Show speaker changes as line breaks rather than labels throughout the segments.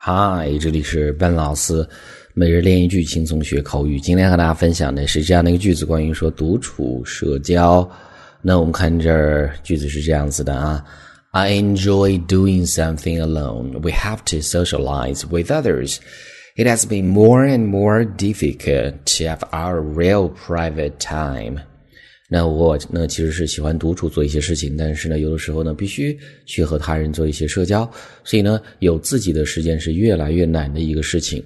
嗨，这里是笨老师每日练一句轻松学口语。今天和大家分享的是这样的一个句子，关于说独处社交。那我们看这儿句子是这样子的啊：I enjoy doing something alone. We have to socialize with others. It has been more and more difficult to have our real private time. 那我呢，其实是喜欢独处做一些事情，但是呢，有的时候呢，必须去和他人做一些社交，所以呢，有自己的时间是越来越难的一个事情。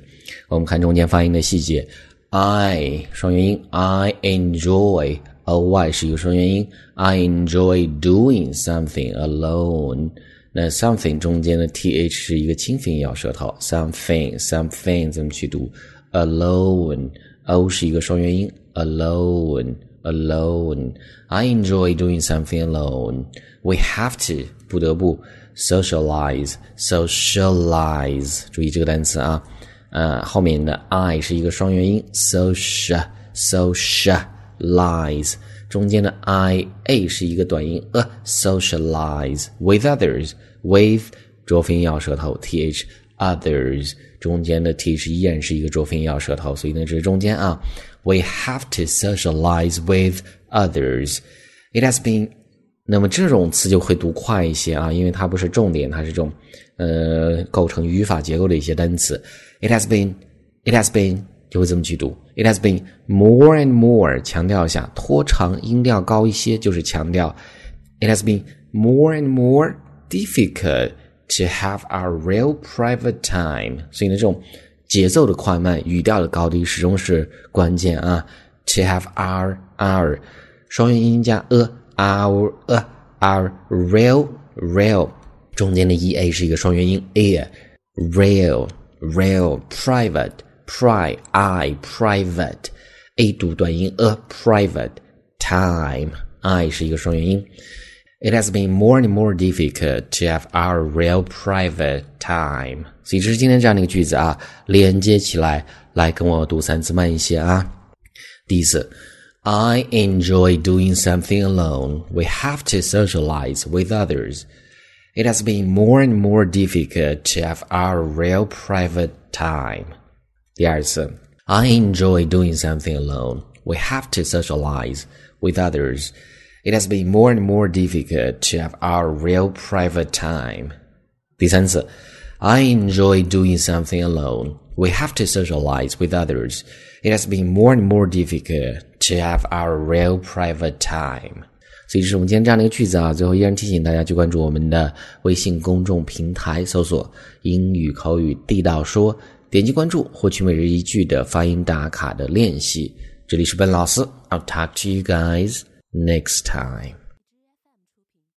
我们看中间发音的细节，I 双元音，I enjoy，a y 是一个双元音，I enjoy doing something alone。那 something 中间的 th 是一个清辅音咬舌头，something，something 怎么去读？alone，o 是一个双元音，alone。alone. I enjoy doing something alone. We have to 不得不 socialize socialize 注意这个单词啊，呃，后面的 i 是一个双元音 social socialize，中间的 i a 是一个短音 a socialize with others with 浊辅音咬舌头 th others 中间的 t 是依然是一个浊辅音咬舌头，所以呢这是中间啊。We have to socialize with others. It has been 那么这种词就会读快一些啊，因为它不是重点，它是这种呃构成语法结构的一些单词。It has been, it has been 就会这么去读。It has been more and more 强调一下，拖长音调高一些就是强调。It has been more and more difficult to have our real private time。所以呢，这种节奏的快慢、语调的高低始终是关键啊。To have our our 双元音加 a our a our real real 中间的 e a 是一个双元音 a real real private pri i private a 读短音 a private time i 是一个双元音。 It has been more and more difficult to have our real private time。所以这是今天这样的一个句子啊，连接起来，来跟我读三次，慢一些啊。第一次，I enjoy doing something alone. We have to socialize with others. It has been more and more difficult to have our real private time. 第二次，I enjoy doing something alone. We have to socialize with others. It has been more and more difficult to have our real private time. 第三次，I enjoy doing something alone. We have to socialize with others. It has been more and more difficult to have our real private time. 所以这是我们今天这样的一个句子啊。最后依然提醒大家去关注我们的微信公众平台，搜索“英语口语地道说”，点击关注，获取每日一句的发音打卡的练习。这里是笨老师，I'll talk to you guys next time.